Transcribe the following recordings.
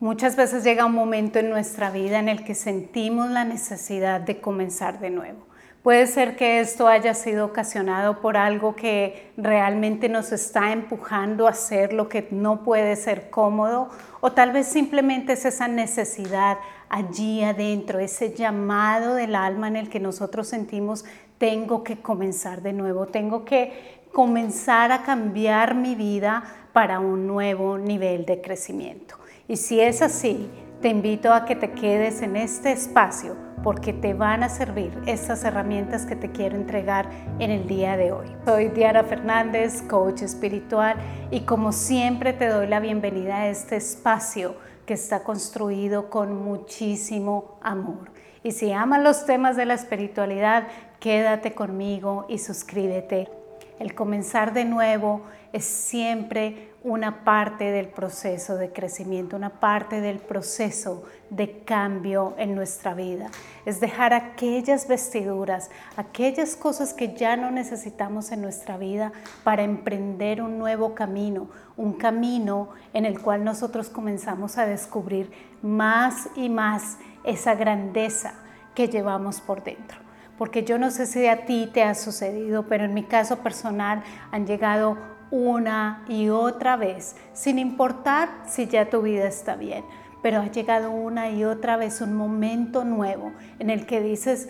Muchas veces llega un momento en nuestra vida en el que sentimos la necesidad de comenzar de nuevo. Puede ser que esto haya sido ocasionado por algo que realmente nos está empujando a hacer lo que no puede ser cómodo o tal vez simplemente es esa necesidad allí adentro, ese llamado del alma en el que nosotros sentimos tengo que comenzar de nuevo, tengo que comenzar a cambiar mi vida para un nuevo nivel de crecimiento. Y si es así, te invito a que te quedes en este espacio porque te van a servir estas herramientas que te quiero entregar en el día de hoy. Soy Diana Fernández, coach espiritual, y como siempre te doy la bienvenida a este espacio que está construido con muchísimo amor. Y si amas los temas de la espiritualidad, quédate conmigo y suscríbete. El comenzar de nuevo es siempre una parte del proceso de crecimiento, una parte del proceso de cambio en nuestra vida. Es dejar aquellas vestiduras, aquellas cosas que ya no necesitamos en nuestra vida para emprender un nuevo camino, un camino en el cual nosotros comenzamos a descubrir más y más esa grandeza que llevamos por dentro porque yo no sé si a ti te ha sucedido, pero en mi caso personal han llegado una y otra vez, sin importar si ya tu vida está bien, pero ha llegado una y otra vez un momento nuevo en el que dices,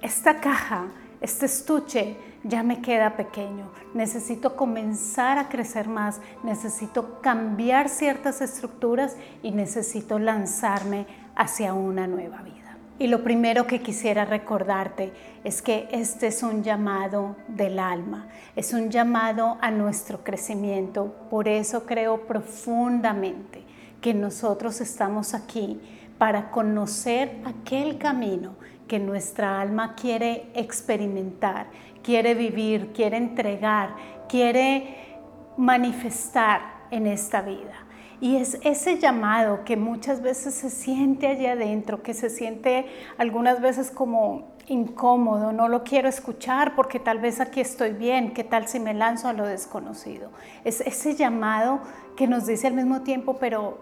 esta caja, este estuche ya me queda pequeño, necesito comenzar a crecer más, necesito cambiar ciertas estructuras y necesito lanzarme hacia una nueva vida. Y lo primero que quisiera recordarte es que este es un llamado del alma, es un llamado a nuestro crecimiento. Por eso creo profundamente que nosotros estamos aquí para conocer aquel camino que nuestra alma quiere experimentar, quiere vivir, quiere entregar, quiere manifestar en esta vida. Y es ese llamado que muchas veces se siente allá adentro, que se siente algunas veces como incómodo, no lo quiero escuchar porque tal vez aquí estoy bien, ¿qué tal si me lanzo a lo desconocido? Es ese llamado que nos dice al mismo tiempo, pero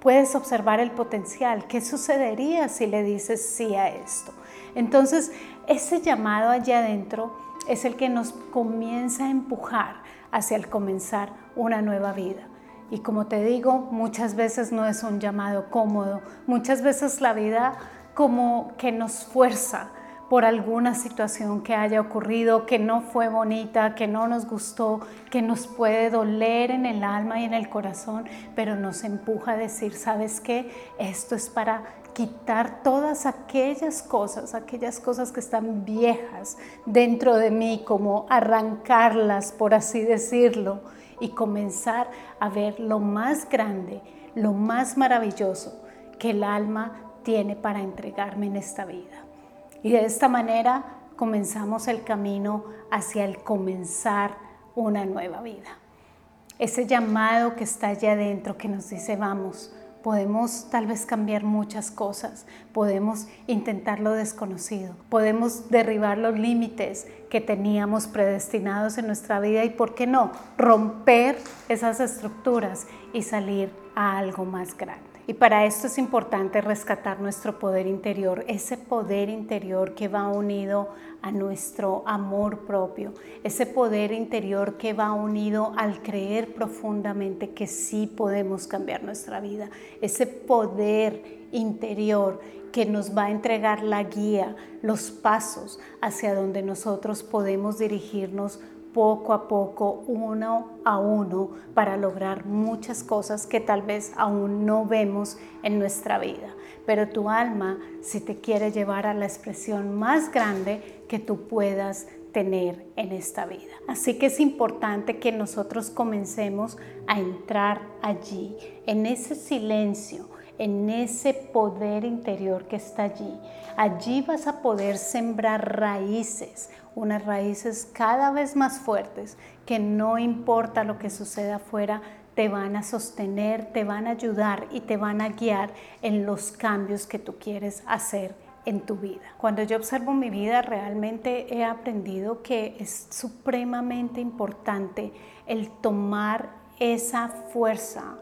puedes observar el potencial, ¿qué sucedería si le dices sí a esto? Entonces, ese llamado allá adentro es el que nos comienza a empujar hacia el comenzar una nueva vida. Y como te digo, muchas veces no es un llamado cómodo, muchas veces la vida como que nos fuerza por alguna situación que haya ocurrido, que no fue bonita, que no nos gustó, que nos puede doler en el alma y en el corazón, pero nos empuja a decir, ¿sabes qué? Esto es para quitar todas aquellas cosas, aquellas cosas que están viejas dentro de mí, como arrancarlas, por así decirlo, y comenzar a ver lo más grande, lo más maravilloso que el alma tiene para entregarme en esta vida. Y de esta manera comenzamos el camino hacia el comenzar una nueva vida. Ese llamado que está allá adentro que nos dice, vamos, podemos tal vez cambiar muchas cosas, podemos intentar lo desconocido, podemos derribar los límites que teníamos predestinados en nuestra vida y, ¿por qué no?, romper esas estructuras y salir a algo más grande. Y para esto es importante rescatar nuestro poder interior, ese poder interior que va unido a nuestro amor propio, ese poder interior que va unido al creer profundamente que sí podemos cambiar nuestra vida, ese poder interior que nos va a entregar la guía, los pasos hacia donde nosotros podemos dirigirnos poco a poco, uno a uno, para lograr muchas cosas que tal vez aún no vemos en nuestra vida. Pero tu alma si te quiere llevar a la expresión más grande que tú puedas tener en esta vida. Así que es importante que nosotros comencemos a entrar allí, en ese silencio, en ese poder interior que está allí. Allí vas a poder sembrar raíces, unas raíces cada vez más fuertes que no importa lo que suceda afuera, te van a sostener, te van a ayudar y te van a guiar en los cambios que tú quieres hacer en tu vida. Cuando yo observo mi vida, realmente he aprendido que es supremamente importante el tomar esa fuerza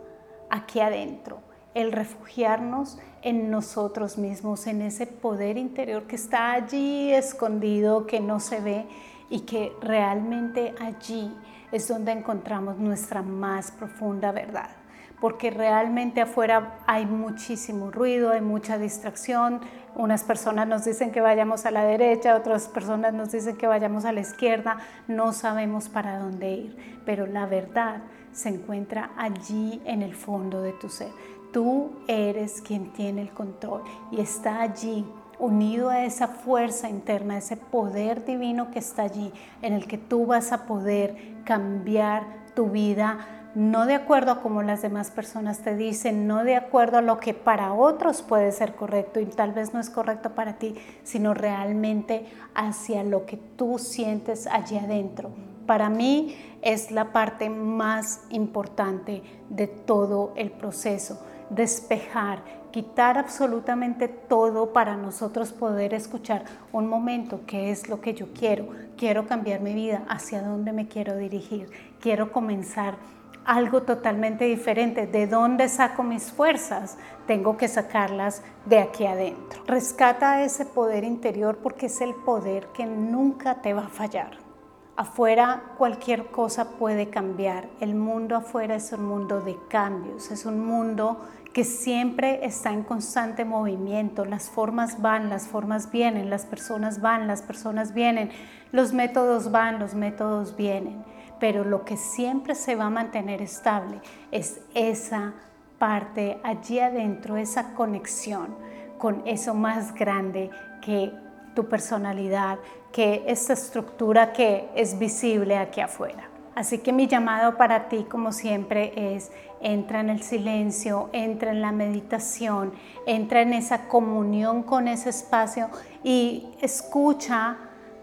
aquí adentro, el refugiarnos en nosotros mismos, en ese poder interior que está allí escondido, que no se ve y que realmente allí es donde encontramos nuestra más profunda verdad. Porque realmente afuera hay muchísimo ruido, hay mucha distracción. Unas personas nos dicen que vayamos a la derecha, otras personas nos dicen que vayamos a la izquierda. No sabemos para dónde ir, pero la verdad se encuentra allí en el fondo de tu ser. Tú eres quien tiene el control y está allí unido a esa fuerza interna, ese poder divino que está allí, en el que tú vas a poder cambiar tu vida, no de acuerdo a como las demás personas te dicen, no de acuerdo a lo que para otros puede ser correcto y tal vez no es correcto para ti, sino realmente hacia lo que tú sientes allí adentro. Para mí es la parte más importante de todo el proceso despejar, quitar absolutamente todo para nosotros poder escuchar un momento, qué es lo que yo quiero, quiero cambiar mi vida, hacia dónde me quiero dirigir, quiero comenzar algo totalmente diferente. ¿De dónde saco mis fuerzas? Tengo que sacarlas de aquí adentro. Rescata ese poder interior porque es el poder que nunca te va a fallar. Afuera cualquier cosa puede cambiar. El mundo afuera es un mundo de cambios, es un mundo que siempre está en constante movimiento. Las formas van, las formas vienen, las personas van, las personas vienen, los métodos van, los métodos vienen. Pero lo que siempre se va a mantener estable es esa parte allí adentro, esa conexión con eso más grande que tu personalidad, que esta estructura que es visible aquí afuera. Así que mi llamado para ti, como siempre, es entra en el silencio, entra en la meditación, entra en esa comunión con ese espacio y escucha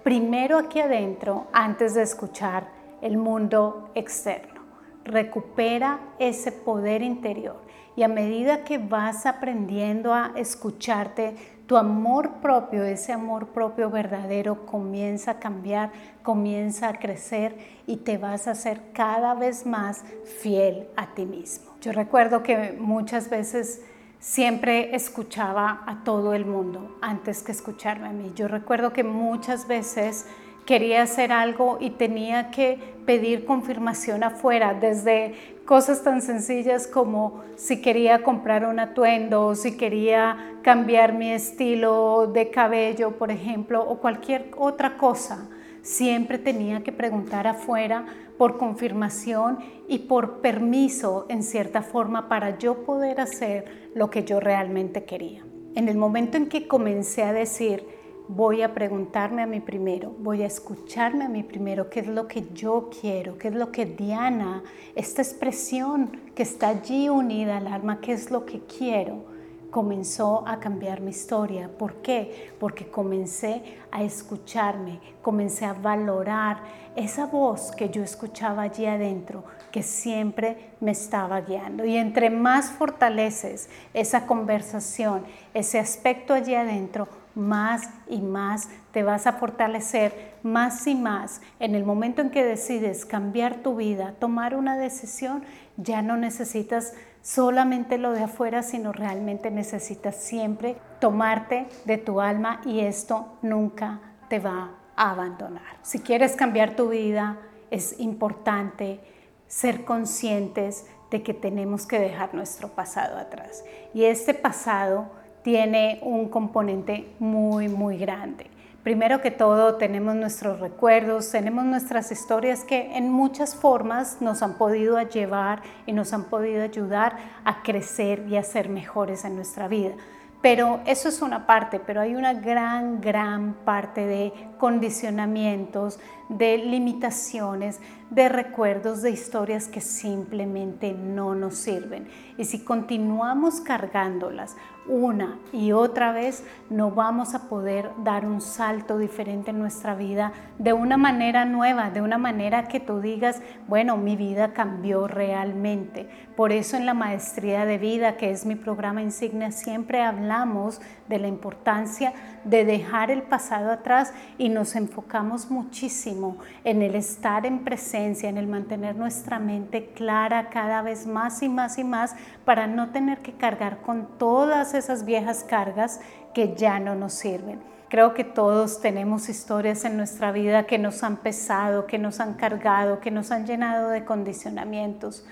primero aquí adentro antes de escuchar el mundo externo. Recupera ese poder interior y a medida que vas aprendiendo a escucharte, tu amor propio, ese amor propio verdadero comienza a cambiar, comienza a crecer y te vas a hacer cada vez más fiel a ti mismo. Yo recuerdo que muchas veces siempre escuchaba a todo el mundo antes que escucharme a mí. Yo recuerdo que muchas veces quería hacer algo y tenía que pedir confirmación afuera, desde cosas tan sencillas como si quería comprar un atuendo, si quería cambiar mi estilo de cabello, por ejemplo, o cualquier otra cosa. Siempre tenía que preguntar afuera por confirmación y por permiso, en cierta forma, para yo poder hacer lo que yo realmente quería. En el momento en que comencé a decir, voy a preguntarme a mí primero, voy a escucharme a mí primero, qué es lo que yo quiero, qué es lo que Diana, esta expresión que está allí unida al alma, qué es lo que quiero comenzó a cambiar mi historia. ¿Por qué? Porque comencé a escucharme, comencé a valorar esa voz que yo escuchaba allí adentro, que siempre me estaba guiando. Y entre más fortaleces esa conversación, ese aspecto allí adentro, más y más te vas a fortalecer, más y más. En el momento en que decides cambiar tu vida, tomar una decisión, ya no necesitas solamente lo de afuera, sino realmente necesitas siempre tomarte de tu alma y esto nunca te va a abandonar. Si quieres cambiar tu vida, es importante ser conscientes de que tenemos que dejar nuestro pasado atrás. Y este pasado tiene un componente muy, muy grande. Primero que todo, tenemos nuestros recuerdos, tenemos nuestras historias que en muchas formas nos han podido llevar y nos han podido ayudar a crecer y a ser mejores en nuestra vida. Pero eso es una parte, pero hay una gran, gran parte de condicionamientos, de limitaciones, de recuerdos, de historias que simplemente no nos sirven. Y si continuamos cargándolas una y otra vez, no vamos a poder dar un salto diferente en nuestra vida de una manera nueva, de una manera que tú digas, bueno, mi vida cambió realmente. Por eso en la maestría de vida, que es mi programa insignia, siempre hablamos de la importancia de dejar el pasado atrás y nos enfocamos muchísimo en el estar en presencia, en el mantener nuestra mente clara cada vez más y más y más para no tener que cargar con todas esas viejas cargas que ya no nos sirven. Creo que todos tenemos historias en nuestra vida que nos han pesado, que nos han cargado, que nos han llenado de condicionamientos.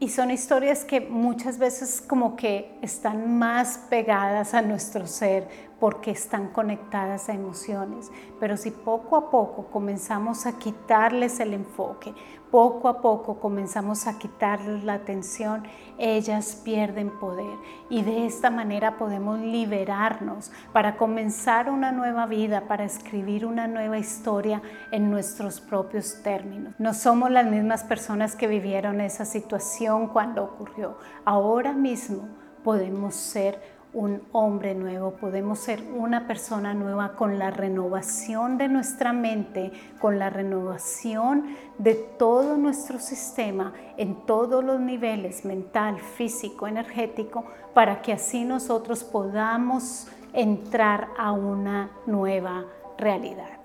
Y son historias que muchas veces como que están más pegadas a nuestro ser porque están conectadas a emociones. Pero si poco a poco comenzamos a quitarles el enfoque, poco a poco comenzamos a quitarles la atención, ellas pierden poder. Y de esta manera podemos liberarnos para comenzar una nueva vida, para escribir una nueva historia en nuestros propios términos. No somos las mismas personas que vivieron esa situación cuando ocurrió. Ahora mismo podemos ser un hombre nuevo, podemos ser una persona nueva con la renovación de nuestra mente, con la renovación de todo nuestro sistema en todos los niveles, mental, físico, energético, para que así nosotros podamos entrar a una nueva realidad.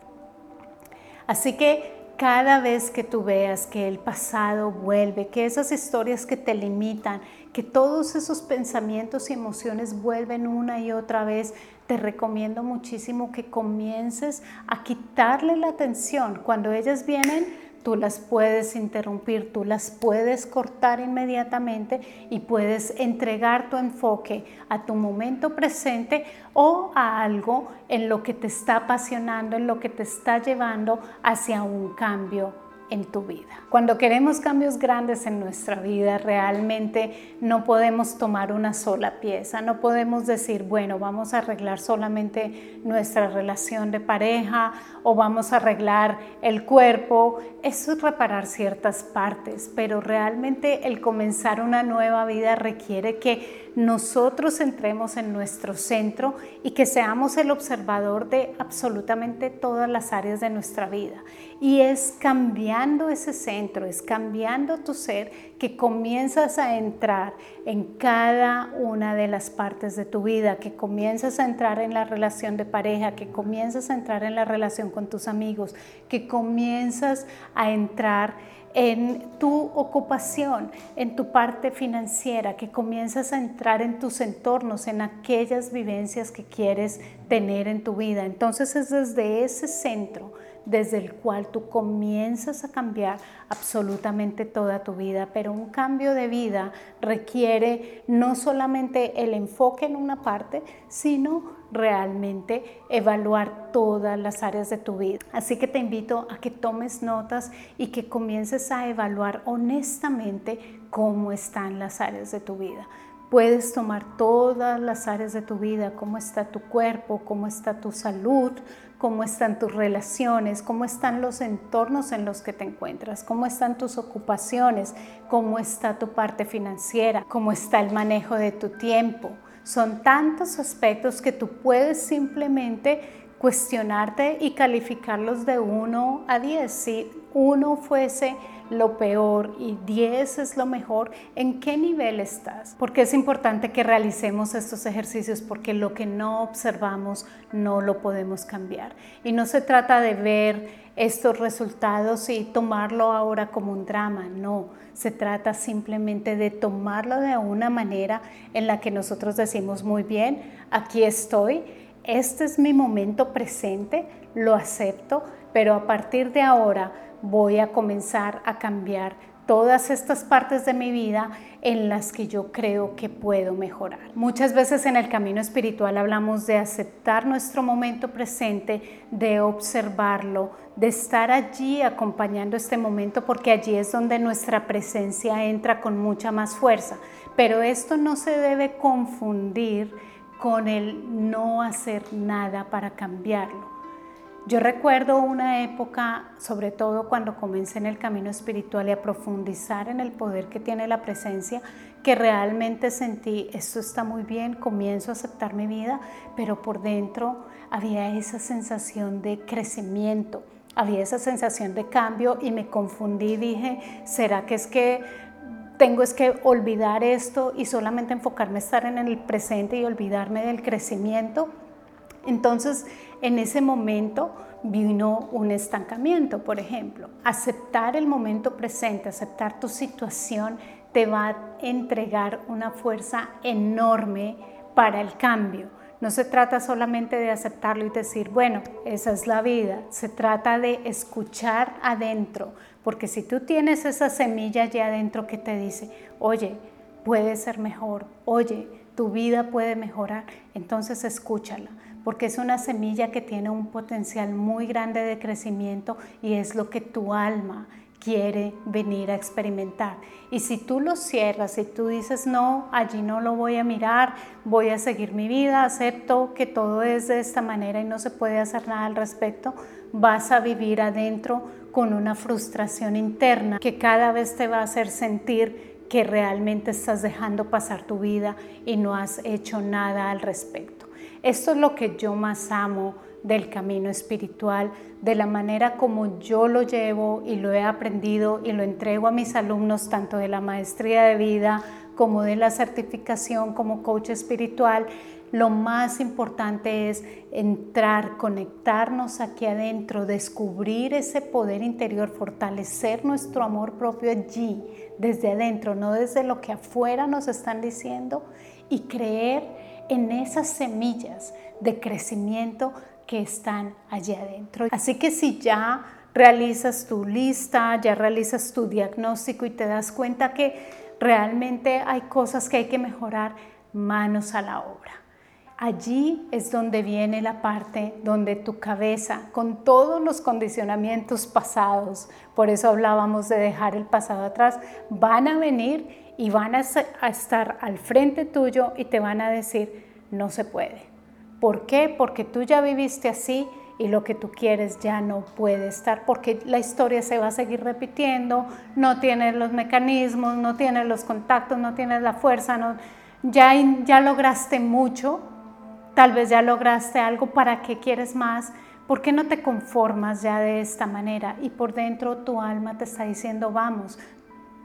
Así que cada vez que tú veas que el pasado vuelve, que esas historias que te limitan, que todos esos pensamientos y emociones vuelven una y otra vez, te recomiendo muchísimo que comiences a quitarle la atención. Cuando ellas vienen, tú las puedes interrumpir, tú las puedes cortar inmediatamente y puedes entregar tu enfoque a tu momento presente o a algo en lo que te está apasionando, en lo que te está llevando hacia un cambio en tu vida. Cuando queremos cambios grandes en nuestra vida, realmente no podemos tomar una sola pieza, no podemos decir, bueno, vamos a arreglar solamente nuestra relación de pareja o vamos a arreglar el cuerpo. Eso es reparar ciertas partes, pero realmente el comenzar una nueva vida requiere que nosotros entremos en nuestro centro y que seamos el observador de absolutamente todas las áreas de nuestra vida. Y es cambiando ese centro, es cambiando tu ser que comienzas a entrar en cada una de las partes de tu vida, que comienzas a entrar en la relación de pareja, que comienzas a entrar en la relación con tus amigos, que comienzas a entrar en tu ocupación, en tu parte financiera, que comienzas a entrar en tus entornos, en aquellas vivencias que quieres tener en tu vida. Entonces es desde ese centro desde el cual tú comienzas a cambiar absolutamente toda tu vida, pero un cambio de vida requiere no solamente el enfoque en una parte, sino realmente evaluar todas las áreas de tu vida. Así que te invito a que tomes notas y que comiences a evaluar honestamente cómo están las áreas de tu vida. Puedes tomar todas las áreas de tu vida, cómo está tu cuerpo, cómo está tu salud, cómo están tus relaciones, cómo están los entornos en los que te encuentras, cómo están tus ocupaciones, cómo está tu parte financiera, cómo está el manejo de tu tiempo. Son tantos aspectos que tú puedes simplemente cuestionarte y calificarlos de 1 a 10. Si uno fuese lo peor y 10 es lo mejor, ¿en qué nivel estás? Porque es importante que realicemos estos ejercicios porque lo que no observamos no lo podemos cambiar. Y no se trata de ver estos resultados y tomarlo ahora como un drama, no, se trata simplemente de tomarlo de una manera en la que nosotros decimos muy bien, aquí estoy, este es mi momento presente, lo acepto, pero a partir de ahora voy a comenzar a cambiar todas estas partes de mi vida en las que yo creo que puedo mejorar. Muchas veces en el camino espiritual hablamos de aceptar nuestro momento presente, de observarlo, de estar allí acompañando este momento porque allí es donde nuestra presencia entra con mucha más fuerza. Pero esto no se debe confundir con el no hacer nada para cambiarlo. Yo recuerdo una época, sobre todo cuando comencé en el camino espiritual y a profundizar en el poder que tiene la presencia, que realmente sentí, esto está muy bien, comienzo a aceptar mi vida, pero por dentro había esa sensación de crecimiento, había esa sensación de cambio y me confundí, dije, ¿será que es que tengo es que olvidar esto y solamente enfocarme estar en el presente y olvidarme del crecimiento? Entonces, en ese momento vino un estancamiento, por ejemplo. Aceptar el momento presente, aceptar tu situación, te va a entregar una fuerza enorme para el cambio. No se trata solamente de aceptarlo y decir, bueno, esa es la vida. Se trata de escuchar adentro, porque si tú tienes esa semilla allá adentro que te dice, oye, puede ser mejor, oye, tu vida puede mejorar, entonces escúchala porque es una semilla que tiene un potencial muy grande de crecimiento y es lo que tu alma quiere venir a experimentar. Y si tú lo cierras y tú dices, no, allí no lo voy a mirar, voy a seguir mi vida, acepto que todo es de esta manera y no se puede hacer nada al respecto, vas a vivir adentro con una frustración interna que cada vez te va a hacer sentir que realmente estás dejando pasar tu vida y no has hecho nada al respecto. Esto es lo que yo más amo del camino espiritual, de la manera como yo lo llevo y lo he aprendido y lo entrego a mis alumnos, tanto de la maestría de vida como de la certificación como coach espiritual. Lo más importante es entrar, conectarnos aquí adentro, descubrir ese poder interior, fortalecer nuestro amor propio allí, desde adentro, no desde lo que afuera nos están diciendo, y creer en esas semillas de crecimiento que están allí adentro. Así que si ya realizas tu lista, ya realizas tu diagnóstico y te das cuenta que realmente hay cosas que hay que mejorar, manos a la obra. Allí es donde viene la parte donde tu cabeza, con todos los condicionamientos pasados, por eso hablábamos de dejar el pasado atrás, van a venir y van a, estar al frente tuyo y te van a decir, no se puede. ¿Por qué? Porque tú ya viviste así y lo que tú quieres ya no puede estar porque la historia se va a seguir repitiendo, no tienes los mecanismos, no tienes los contactos, no tienes la fuerza, no, ya, ya lograste mucho, tal vez ya lograste algo, ¿para qué quieres más? ¿Por qué no te conformas ya de esta manera? Y por dentro tu alma te está diciendo, vamos,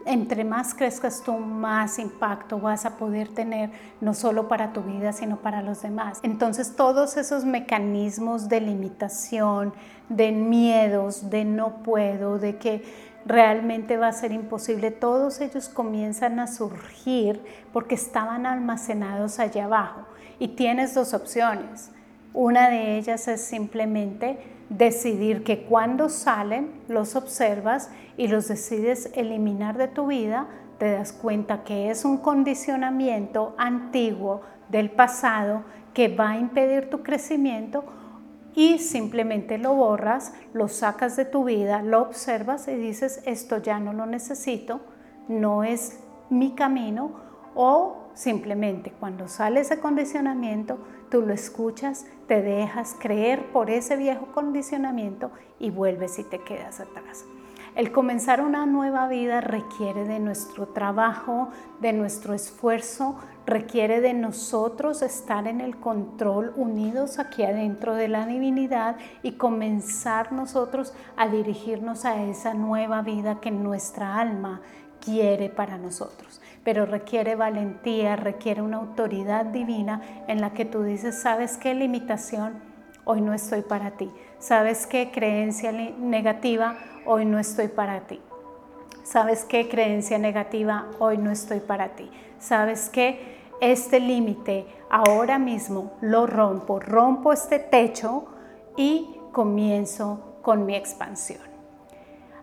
entre más crezcas tú, más impacto vas a poder tener, no solo para tu vida, sino para los demás. Entonces todos esos mecanismos de limitación, de miedos, de no puedo, de que realmente va a ser imposible, todos ellos comienzan a surgir porque estaban almacenados allá abajo. Y tienes dos opciones. Una de ellas es simplemente decidir que cuando salen los observas y los decides eliminar de tu vida, te das cuenta que es un condicionamiento antiguo del pasado que va a impedir tu crecimiento y simplemente lo borras, lo sacas de tu vida, lo observas y dices, esto ya no lo necesito, no es mi camino o simplemente cuando sale ese condicionamiento, tú lo escuchas, te dejas creer por ese viejo condicionamiento y vuelves y te quedas atrás. El comenzar una nueva vida requiere de nuestro trabajo, de nuestro esfuerzo, requiere de nosotros estar en el control, unidos aquí adentro de la divinidad y comenzar nosotros a dirigirnos a esa nueva vida que nuestra alma quiere para nosotros. Pero requiere valentía, requiere una autoridad divina en la que tú dices, ¿sabes qué limitación? Hoy no estoy para ti. ¿Sabes qué creencia negativa? Hoy no estoy para ti. ¿Sabes qué creencia negativa? Hoy no estoy para ti. ¿Sabes qué? Este límite ahora mismo lo rompo, rompo este techo y comienzo con mi expansión.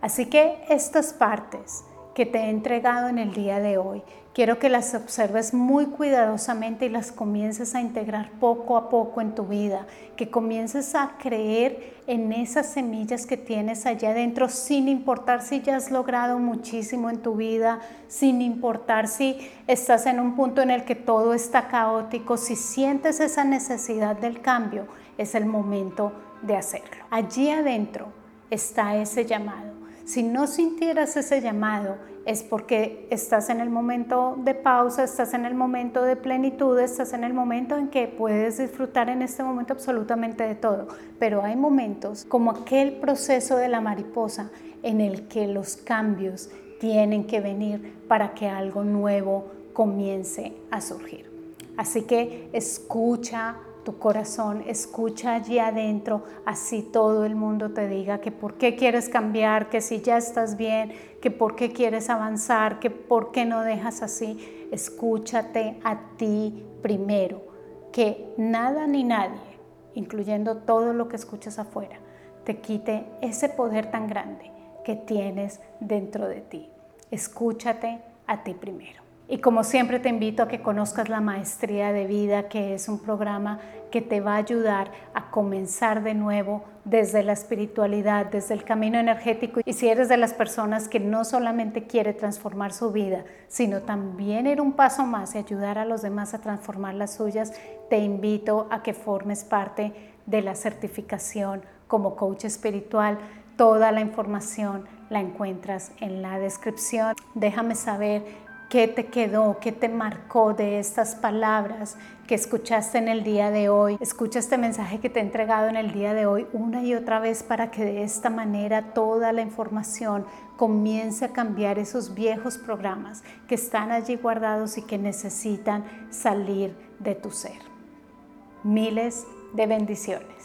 Así que estas partes que te he entregado en el día de hoy. Quiero que las observes muy cuidadosamente y las comiences a integrar poco a poco en tu vida, que comiences a creer en esas semillas que tienes allá adentro, sin importar si ya has logrado muchísimo en tu vida, sin importar si estás en un punto en el que todo está caótico, si sientes esa necesidad del cambio, es el momento de hacerlo. Allí adentro está ese llamado si no sintieras ese llamado, es porque estás en el momento de pausa, estás en el momento de plenitud, estás en el momento en que puedes disfrutar en este momento absolutamente de todo. Pero hay momentos como aquel proceso de la mariposa en el que los cambios tienen que venir para que algo nuevo comience a surgir. Así que escucha tu corazón, escucha allí adentro, así todo el mundo te diga que por qué quieres cambiar, que si ya estás bien, que por qué quieres avanzar, que por qué no dejas así. Escúchate a ti primero, que nada ni nadie, incluyendo todo lo que escuchas afuera, te quite ese poder tan grande que tienes dentro de ti. Escúchate a ti primero. Y como siempre te invito a que conozcas la Maestría de Vida, que es un programa que te va a ayudar a comenzar de nuevo desde la espiritualidad, desde el camino energético. Y si eres de las personas que no solamente quiere transformar su vida, sino también ir un paso más y ayudar a los demás a transformar las suyas, te invito a que formes parte de la certificación como coach espiritual. Toda la información la encuentras en la descripción. Déjame saber ¿Qué te quedó? ¿Qué te marcó de estas palabras que escuchaste en el día de hoy? Escucha este mensaje que te he entregado en el día de hoy una y otra vez para que de esta manera toda la información comience a cambiar esos viejos programas que están allí guardados y que necesitan salir de tu ser. Miles de bendiciones.